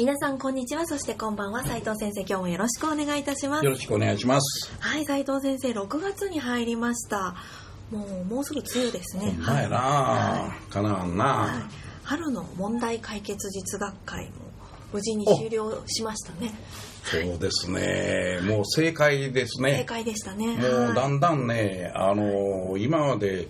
皆さんこんにちは。そしてこんばんは。斉藤先生今日もよろしくお願いいたします。よろしくお願いします。はい斉藤先生6月に入りました。もうもうすぐ梅雨ですね。ほんまやな、はかなわんな、はい、春の問題解決実学会も無事に終了しましたね。そうですね。もう正解ですね。正解でしたね。もうだはいんだんねあの今まで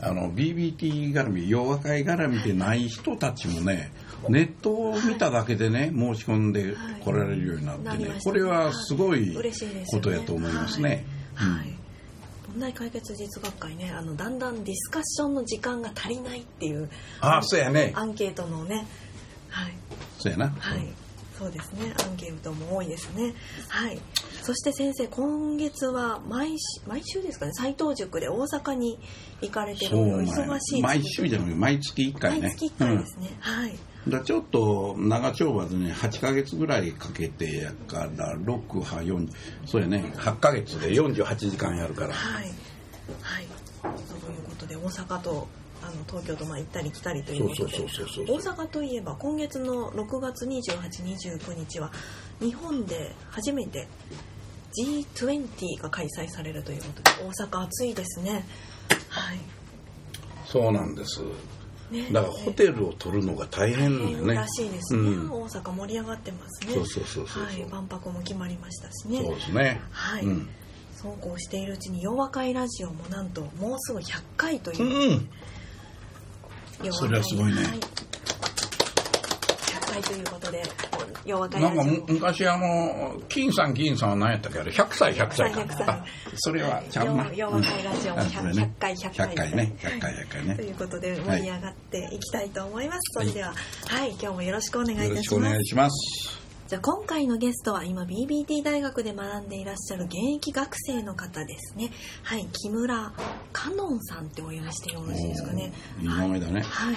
あの BBT 絡み洋和会絡みでない人たちもねネットを見ただけでね申し込んで来られるようになってねこれはすごいことやと思いますね。はい、はい。問題解決実学会ねあのだんだんディスカッションの時間が足りないっていうああそうやね。アンケートのねはい。そうやな、はい、そうですね。アンケートも多いですね。はい。そして先生、今月は毎週毎週ですかね。斎藤塾で大阪に行かれてるそうなんや。忙しい毎週じゃなくて毎月1回ね。毎月1回ですね。はい。うん。だからちょっと長丁場でね8ヶ月ぐらいかけてやから6波4そうやね8ヶ月で48時間やるからはい。はい。ということで大阪とあの東京とまあ行ったり来たりということで。そうそうそうそう大阪といえば今月の6月28、29日は日本で初めて G20 が開催されるということで大阪暑いですね。はい。そうなんですねだからホテルを取るのが大変だよね。らしいですね、うん。大阪盛り上がってますね。そうそうそうそうはい。万博も決まりましたしね。そうですね。はい、うん、そうこうしているうちに「洋和会ラジオ」もなんともうすぐ100回という、うん、それはすごいね。はい、100回ということで洋和会なんか昔あの金さん銀さんは何やったっけあれ？100歳100歳か100歳。あそれはちゃうな。洋和会ラジオもうん 100, あそれね。回100 100回回ね。100回100回ね。ということで盛り上がっていきたいと思います、それでははい。今日もよろしくお願いいよろしたします。くお願いしますじゃあ今回のゲストは今 BBT 大学で学んでいらっしゃる現役学生の方ですね。はい、木村かのんさんってお読みしてよろしいですかね。いい名前だねはい。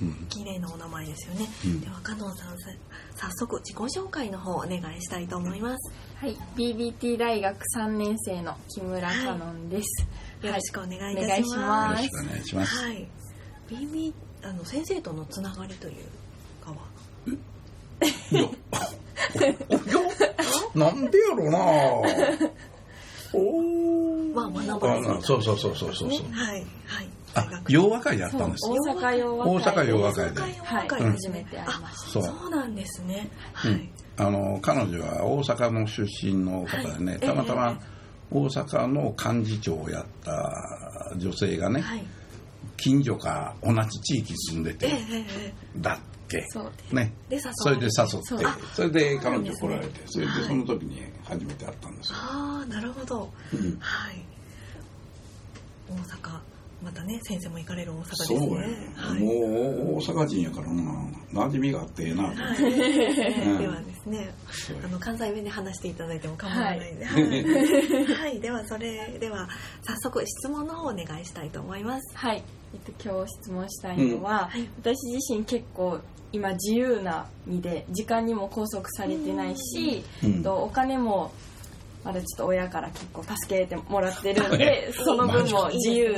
うん綺麗なお名前ですよね。うんではかのんさんさ早速自己紹介の方お願いしたいと思います。はい、BBT 大学3年生の木村かのんです。よろしくお願いいたしま。ますよろしくお願いしますはい。BB あの先生とのつながりというかは？なんでやろうな。おまあ学ばそうそうそうそうそうねそう。はいはい。あ洋和会やったんです。大阪洋和大阪洋和会で。はい、和会初めて会いましそう。そうなんですね。はい。うんあの彼女は大阪の出身の方でね、はいたまたまえ大阪の幹事長をやった女性がね、はい。近所か同じ地域住んでええて、ええええだっけた。そう。ねでそれで誘ってそれで彼女来られてそれではいその時に初めて会ったんですよ、ああなるほど。うんはい。大阪またね先生も行かれる大阪ですそうね。や、はい。もう大阪人やからな馴染みがあってええな、はい、うんではですね、あの関西弁で話していただいても構わないので、はい、はいではそれでは早速質問の方お願いしたいと思います。はい。えっと、今日質問したいのは、はい。私自身結構今自由な身で時間にも拘束されてないし、うん。えっとお金もまだちょっと親から結構助けてもらってるんでその分も自由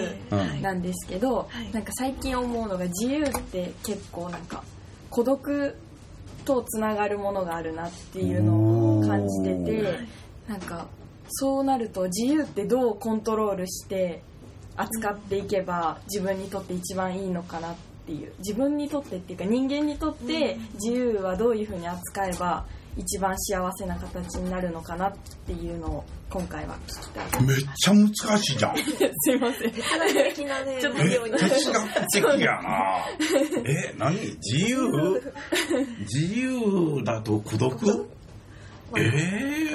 なんですけど、はい。なんか最近思うのが自由って結構なんか孤独とつながるものがあるなっていうのを感じておてー。なんかそうなると自由ってどうコントロールして扱っていけば自分にとって一番いいのかなっていう。自分にとってっていうか人間にとって自由はどういうふうに扱えば一番幸せな形になるのかなっていうのを今回は聞きたい。めっちゃ難しいじゃん。すいません。哲学的なねちょっと哲学的やな。え何？自由？自由だと孤独？まあ、え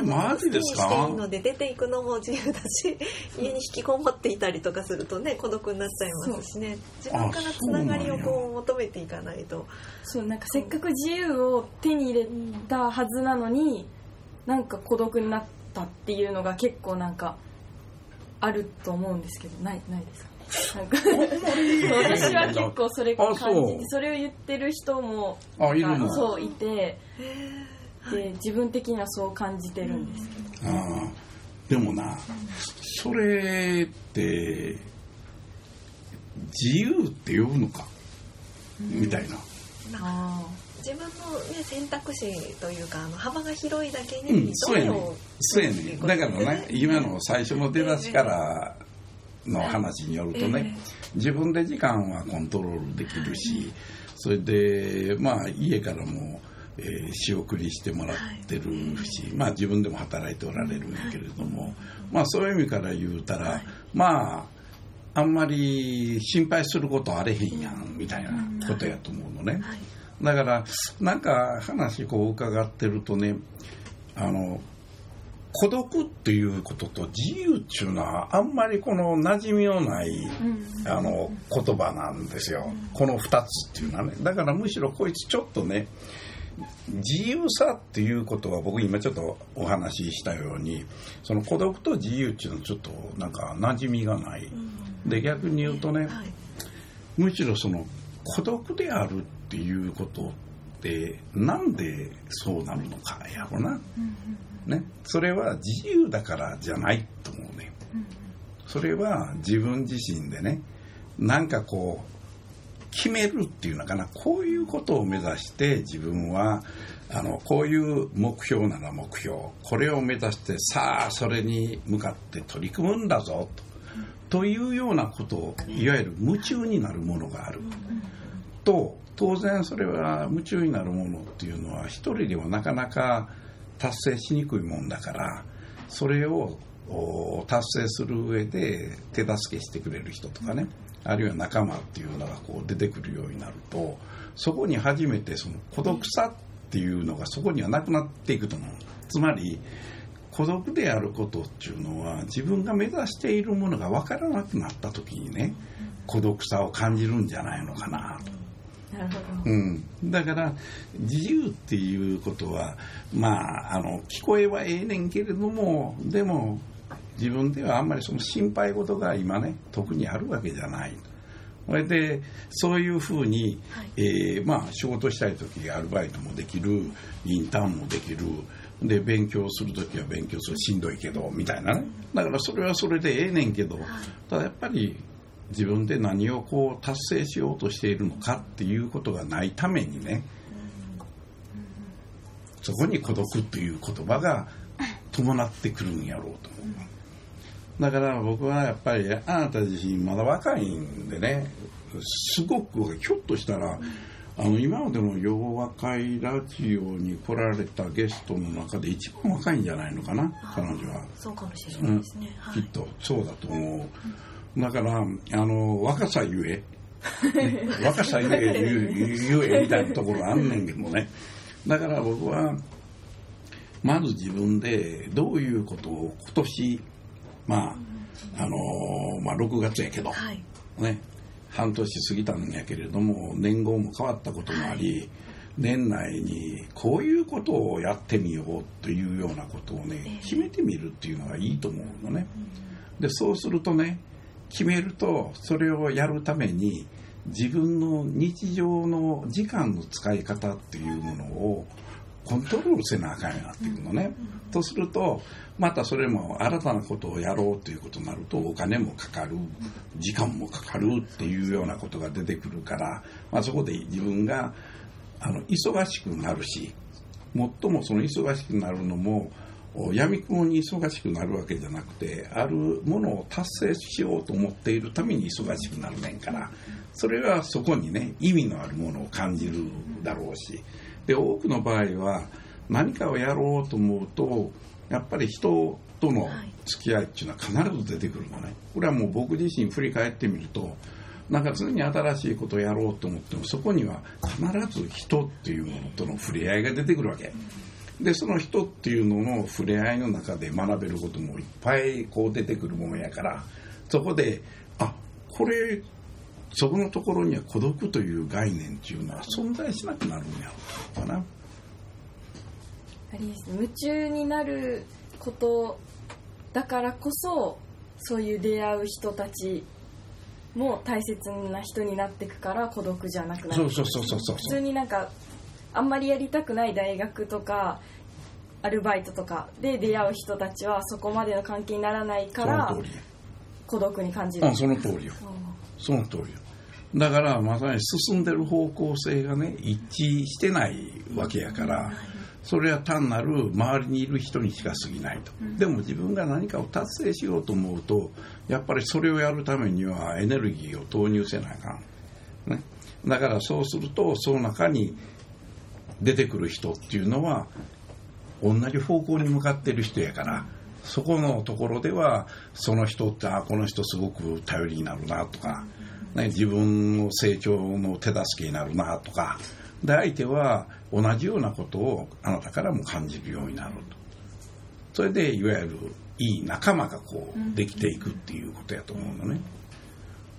ー、マジですか？していいので出ていくのも自由だし家に引きこもっていたりとかするとね孤独になっちゃいますしね。自分からつながりをこう求めていかないと。そうなんかせっかく自由を手に入れたはずなのに、なんか孤独になったっていうのが結構なんかあると思うんですけど。ないないですか？なんか 私は結構それ感じてそれを言ってる人もあいるの。そういてで自分的にはそう感じてるんですけど、あでもなそれって自由って呼ぶのか、みたいな。あ自分の、ね、選択肢というかあの幅が広いだけに、うん、そうやねそうやねだからね今の最初の出だしからの話によるとね、自分で時間はコントロールできるし、それでまあ家からも、えー、仕送りしてもらってるし、まあ自分でも働いておられるんやけれども、まあそういう意味から言うたら、まああんまり心配することあれへんやんみたいなことやと思うのね。だからなんか話こう伺ってるとねあの孤独っていうことと自由っていうのはあんまりこの馴染みのない、あの言葉なんですよ、この2つっていうのはね。だからむしろこいつちょっとね自由さっていうことは僕今ちょっとお話ししたようにその孤独と自由っていうのはちょっとなんか馴染みがない、で逆に言うとね、むしろその孤独であるっていうことってなんでそうなるのかやろな。ね、それは自由だからじゃないと思うね、それは自分自身でねなんかこう決めるっていうのかな。こういうことを目指して自分はあのこういう目標なら目標。これを目指してさあそれに向かって取り組むんだぞと,、というようなことをいわゆる夢中になるものがある、と当然それは夢中になるものっていうのは一人ではなかなか達成しにくいもんだからそれを達成する上で手助けしてくれる人とかね。あるいは仲間っていうのがこう出てくるようになるとそこに初めてその孤独さっていうのがそこにはなくなっていくと思う。つまり孤独であることっていうのは自分が目指しているものが分からなくなった時にね孤独さを感じるんじゃないのかな。と。うん、だから自由っていうことはまああの聞こえはええねんけれどもでも自分ではあんまりその心配事が今ね特にあるわけじゃない。それでそういうふうに、はい、えー、まあ、仕事したい時アルバイトもできるインターンもできる。で勉強する時は勉強する。しんどいけどみたいなね。だからそれはそれでええねんけど、ただやっぱり自分で何をこう達成しようとしているのかっていうことがないためにねそこに孤独という言葉が伴ってくるんやろうと。思うだから僕はやっぱりあなた自身まだ若いんでねすごくひょっとしたらあの今までの洋和会ラジオに来られたゲストの中で一番若いんじゃないのかな彼女は。そうかもしれないですね、うん、きっとそうだと思う、だからあの若さゆえ、ね、若さゆえゆえみたいなところあんねんけどね。だから僕はまず自分でどういうことを今年まああのまあ6月やけど、はい、ね。半年過ぎたんやけれども年号も変わったこともあり、はい、年内にこういうことをやってみようというようなことをね決めてみるっていうのがいいと思うのね。でそうするとね決めるとそれをやるために自分の日常の時間の使い方っていうものをコントロールせなあかんよなってくるのね。とするとまたそれも新たなことをやろうということになるとお金もかかる時間もかかるっていうようなことが出てくるから、まあ、そこで自分があの忙しくなるし最もその忙しくなるのも闇雲に忙しくなるわけじゃなくてあるものを達成しようと思っているために忙しくなるねんからそれはそこにね意味のあるものを感じるだろうしで多くの場合は何かをやろうと思うとやっぱり人との付き合いっていうのは必ず出てくるのねこれはもう僕自身振り返ってみるとなんか常に新しいことをやろうと思ってもそこには必ず人っていうものとの触れ合いが出てくるわけ。でその人っていうのの触れ合いの中で学べることもいっぱいこう出てくるものやからそこであこれそこのところには孤独という概念っていうのは存在しなくなるんやろうかな。ありですね。夢中になることだからこそそういう出会う人たちも大切な人になっていくから孤独じゃなくなる。そうそうそうそうそう。普通になんかあんまりやりたくない大学とかアルバイトとかで出会う人たちはそこまでの関係にならないから孤独に感じる。うん、その通りよその通りよだからまさに進んでる方向性がね一致してないわけやからそれは単なる周りにいる人にしか過ぎないと、でも自分が何かを達成しようと思うとやっぱりそれをやるためにはエネルギーを投入せなあかん、ね、だからそうするとその中に出てくる人っていうのは同じ方向に向かってる人やからそこのところではその人ってあこの人すごく頼りになるなとか、ね、自分の成長の手助けになるなとか。で相手は同じようなことをあなたからも感じるようになると。それでいわゆるいい仲間がこうできていくっていうことやと思うのね。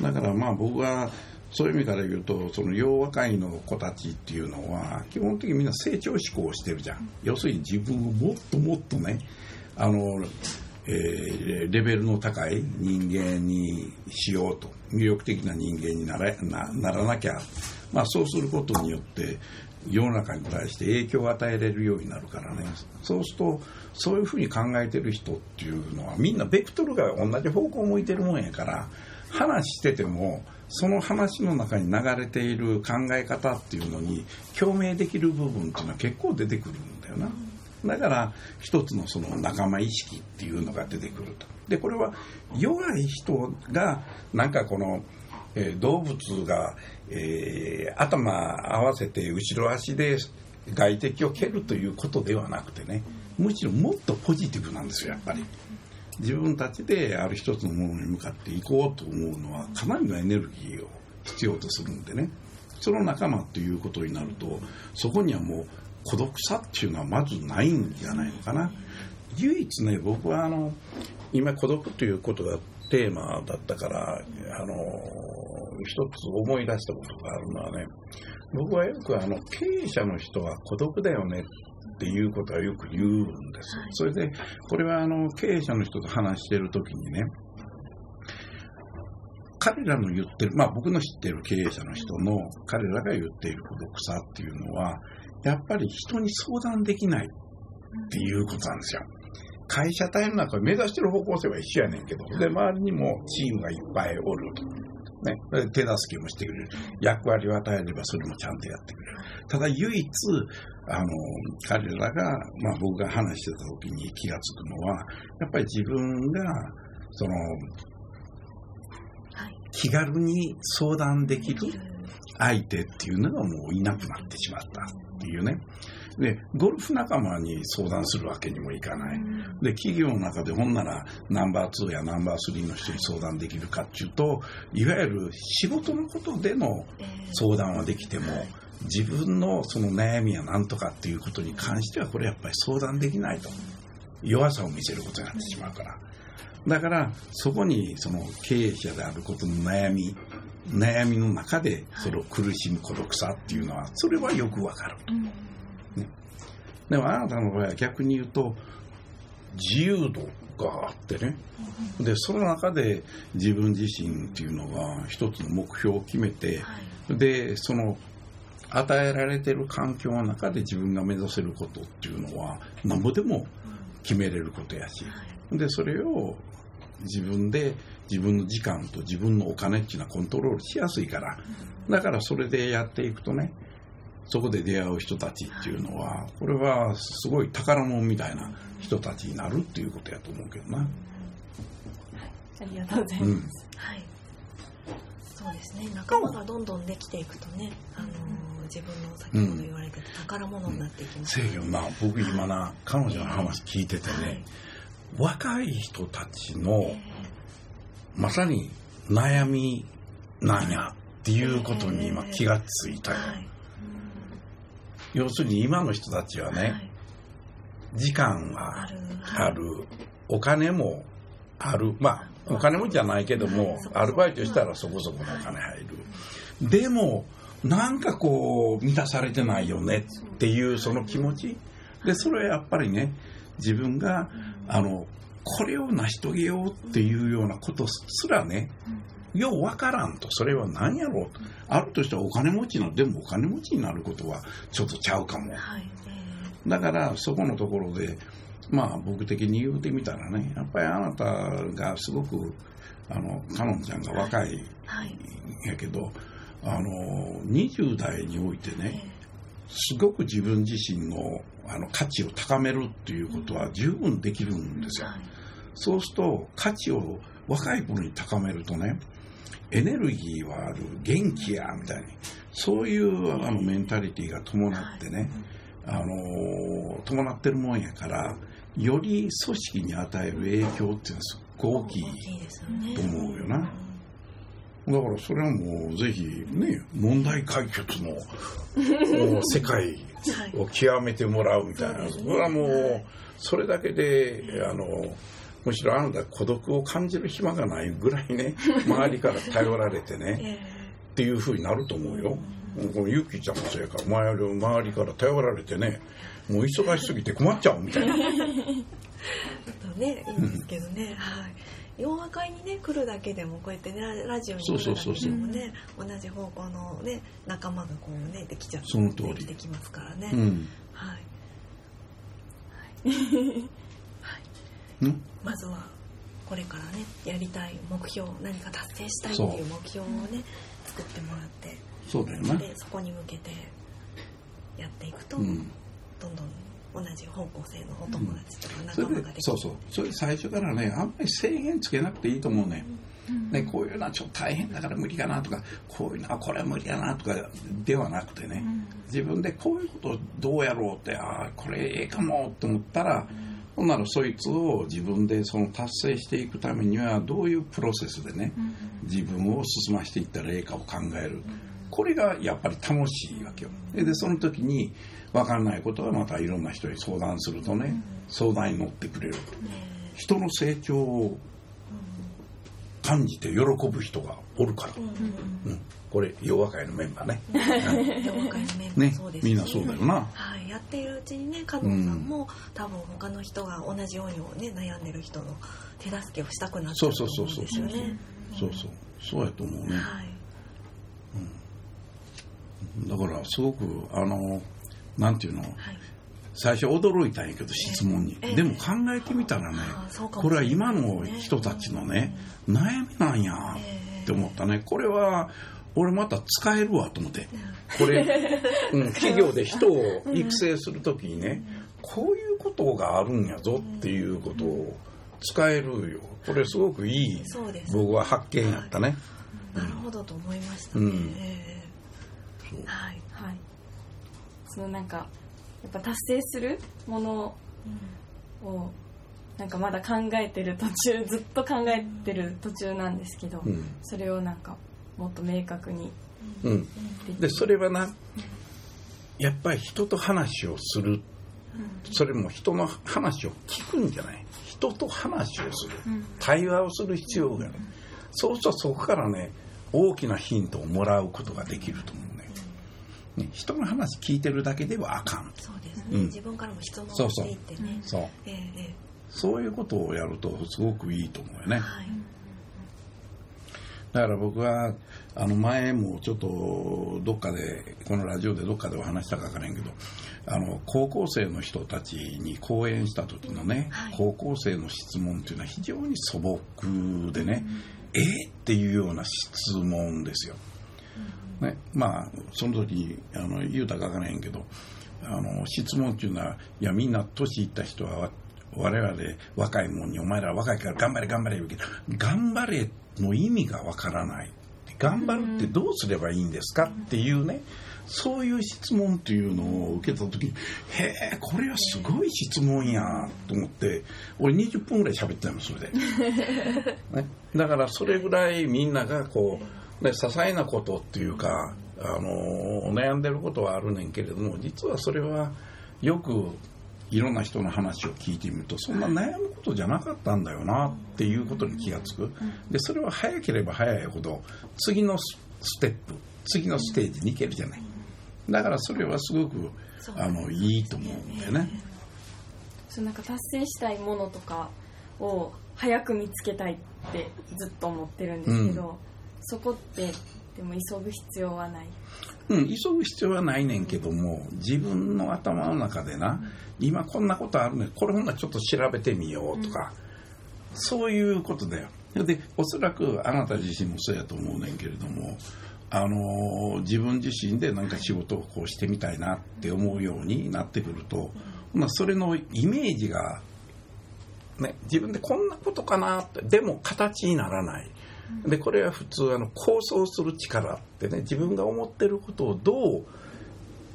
だからまあ僕はそういう意味から言うとその洋和会の子たちっていうのは基本的にみんな成長志向をしてるじゃん。要するに自分をもっともっとねあの、えーレベルの高い人間にしようと魅力的な人間にならなならなきゃ、まあ、そうすることによって世の中に対して影響を与えれるようになるからねそうするとそういうふうに考えてる人っていうのはみんなベクトルが同じ方向を向いてるもんやから話しててもその話の中に流れている考え方っていうのに共鳴できる部分っていうのは結構出てくるんだよな。だから一つのその仲間意識っていうのが出てくると。でこれは弱い人がなんかこの、えー動物が、えー頭合わせて後ろ足で外敵を蹴るということではなくてねむしろもっとポジティブなんですよやっぱり。自分たちである一つのものに向かっていこうと思うのはかなりのエネルギーを必要とするんでねその仲間ということになるとそこにはもう孤独さっていうのはまずないんじゃないのかな。唯一ね僕はあの今孤独ということがテーマだったからあの一つ思い出したことがあるのはね僕はよくあの経営者の人は孤独だよねっていうことはよく言うんです、それでこれはあの経営者の人と話してる時にね彼らの言ってる、まあ僕の知ってる経営者の人の彼らが言っている孤独さっていうのは、やっぱり人に相談できないっていうことなんですよ。会社体の中目指してる方向性は一緒やねんけど、で、周りにもチームがいっぱいおると。ね、で手助けもしてくれる。役割を与えればそれもちゃんとやってくれる。ただ唯一、あの、彼らが、まあ僕が話してた時に気がつくのは、やっぱり自分が、その、気軽に相談できる相手っていうのがもういなくなってしまったっていうね。で、ゴルフ仲間に相談するわけにもいかない。で、企業の中でほんならナンバー2やナンバー3の人に相談できるかっていうと、いわゆる仕事のことでの相談はできても、自分のその悩みやなんとかっていうことに関してはこれやっぱり相談できないと。弱さを見せることになってしまうから。だからそこにその経営者であることの悩み悩みの中でそれを苦しむ孤独さっていうのはそれはよくわかる、ね、でもあなたの場合は逆に言うと自由度があってね。でその中で自分自身っていうのが一つの目標を決めてでその与えられてる環境の中で自分が目指せることっていうのはなんぼでも決めれることやし。でそれを自分で自分の時間と自分のお金っていうのはコントロールしやすいから。だからそれでやっていくとねそこで出会う人たちっていうのはこれはすごい宝物みたいな人たちになるっていうことやと思うけどな。ありがとうございます、うん。はい。そうですね。仲間がどんどんできていくとね、あのー自分の先ほど言われてた宝物になっていきます、せやけどな僕今な彼女の話聞いててね、はい。若い人たちのまさに悩みなんやっていうことに今気がついたよ、はい。要するに今の人たちはね、はい。時間はある。お金もある。まあお金持ちじゃないけども、アルバイトしたらそこそこのお金入る。でもなんかこう満たされてないよねっていうその気持ち。でそれはやっぱりね自分があのこれを成し遂げようっていうようなことすらねようわからんと。それは何やろうと。あるとしたらお金持ちのでもお金持ちになることはちょっとちゃうかも、だからそこのところでまあ僕的に言うてみたらねやっぱりあなたがすごくあのかのんちゃんが若いんやけど、あの20代においてねすごく自分自身のあの価値を高めるっていうことは十分できるんですよ。そうすると価値を若い頃に高めるとねエネルギーはある元気やみたいにそういうあのメンタリティーが伴ってね、あの伴ってるもんやからより組織に与える影響っていうのはすっごい大きいと思うよな。だからそれはもうぜひね問題解決の 世界を極めてもらうみたいな、それはもうそれだけであのむしろあなた孤独を感じる暇がないぐらいね 周りから頼られてねっていうふうになると思うよ。このゆきちゃんもそうやから周り周りから頼られてねもう忙しすぎて困っちゃうみたいな。ねいいんですけどね、はい。洋和会にね来るだけでもこうやってねラジオに来るだけでもね同じ方向のね仲間がこうねできちゃってその通り。できてきますからね、うん。はい、まずはこれからねやりたい目標何か達成したいっていう目標をね作ってもらってそうだよな。でそこに向けてやっていくと、うん。どんどん同じ方向性のお友達とか仲間ができて、でそうそう。それ最初からねあんまり制限つけなくていいと思うね,、ねこういうのはちょっと大変だから無理かなとかこういうのはこれは無理だなとかではなくてね、自分でこういうことどうやろうってああこれええかもと思ったら、ほんならそいつを自分でその達成していくためにはどういうプロセスでね、自分を進ましていったらええかを考える、これがやっぱり楽しいわけよ。ででその時に分かんないことはまたいろんな人に相談するとね、相談に乗ってくれる。人の成長を感じて喜ぶ人がおるから、うんこれ洋和会のメンバーね。洋和会のメンバーね。そうですしみんなそうだよな。はい、やっているうちにね加藤さんも、多分他の人が同じようにね悩んでる人の手助けをしたくなっちゃうと思うんですよね。そうそうそうやと思うね。はい、だからすごくあのなんていうの？はい、最初驚いたんやけど質問に、ええ。でも考えてみたらねこれは今の人たちのね悩みなんやって思ったね。これは俺また使えるわと思って。これ、うん、企業で人を育成するときにねこういうことがあるんやぞっていうことを使えるよ。これすごくいい僕は発見やったね。なるほどと思いましたね。うん。はい、はい。そのなんかやっぱ達成するものをなんかまだ考えてる途中ずっと考えてる途中なんですけど、うん。それをなんかもっと明確にうん。でそれはなやっぱり人と話をする。それも人の話を聞くんじゃない。人と話をする。対話をする必要がある。そうするとそこからね大きなヒントをもらうことができると思うねね人の話聞いてるだけではあかん。そうですね、うん。自分からも質問そうそう。していってね。そう。えええそういうことをやるとすごくいいと思うよね。えはい、だから僕はあの前もちょっとどっかでこのラジオでどっかでお話したか分からへんけどあの高校生の人たちに講演した時のね、はい。高校生の質問っていうのは非常に素朴でね、えーっていうような質問ですよ。ね、まあその時にあの言うたか分からへんけどあの質問っていうのはいやみんな年いった人は我々若いもんにお前ら若いから頑張れ頑張れ言うけど頑張れの意味がわからない。頑張るってどうすればいいんですかっていうねそういう質問っていうのを受けた時にへえこれはすごい質問やと思って俺20分ぐらい喋ったのそれで、ね、だからそれぐらいみんながこう、ね、些細なことっていうかあの悩んでることはあるねんけれども実はそれはよくいろんな人の話を聞いてみるとそんな悩むことじゃなかったんだよなっていうことに気がつく。でそれは早ければ早いほど次のステップ次のステージに行けるじゃない。だからそれはすごくあのいいと思うんだよね。そうなんか達成したいものとかを早く見つけたいってずっと思ってるんですけど、うん、そこってでも急ぐ必要はない。うん、急ぐ必要はないねんけども自分の頭の中でな、今こんなことあるねこれほんならちょっと調べてみようとか、うん、そういうことだよ。でおそらくあなた自身もそうやと思うねんけれどもあの自分自身で何か仕事をこうしてみたいなって思うようになってくると、うん、それのイメージが、ね、自分でこんなことかなってでも形にならないでこれは普通あの構想する力ってね自分が思ってることをどう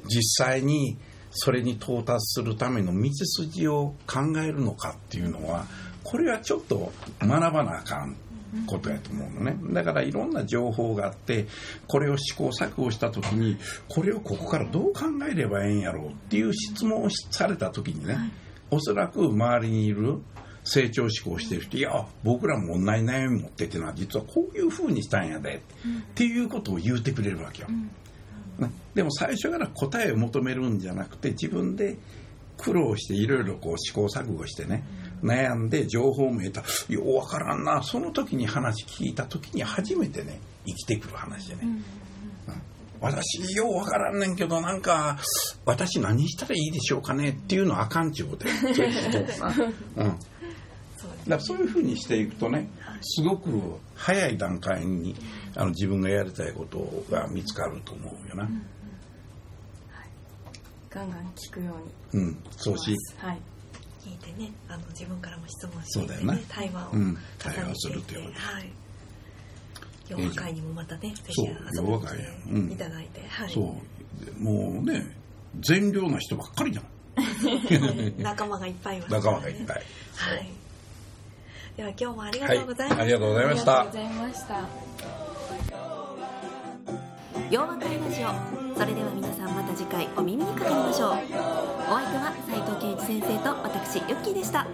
実際にそれに到達するための道筋を考えるのかっていうのはこれはちょっと学ばなあかんことやと思うのね。だからいろんな情報があってこれを試行錯誤した時にこれをここからどう考えればええんやろうっていう質問をされた時にねおそらく周りにいる成長志向してる人いや僕らも同じ悩み持ってって実はこういうふうにしたんやで、うん、っていうことを言うてくれるわけよ、うん。ね、でも最初から答えを求めるんじゃなくて自分で苦労していろいろこう試行錯誤してね、うん、悩んで情報も得た。ようわからんな。その時に話聞いた時に初めてね生きてくる話でね、私ようわからんねんけどなんか私何したらいいでしょうかねっていうのはあかんちゅうことや、うん、だからそういうふうにしていくとねすごく早い段階にあの自分がやりたいことが見つかると思うよな、うんはい、ガンガン聞くように。うんそうし、はい、聞いてねあの自分からも質問して、ね、対話を、うん、対話するっていうは。い。洋和会にもまたね、ぜひ遊びに来ていただいて、はい、そう。もうね善良な人ばっかりじゃん。仲間がいっぱいいます、ね、仲間がいっぱい。はいでは今日もありがとうございました、はい、ありがとうございました。ありがとうございました。洋和会ラジオ。それでは皆さんまた次回お耳にかかりましょう。お相手は斉藤健一先生と私ユッキーでした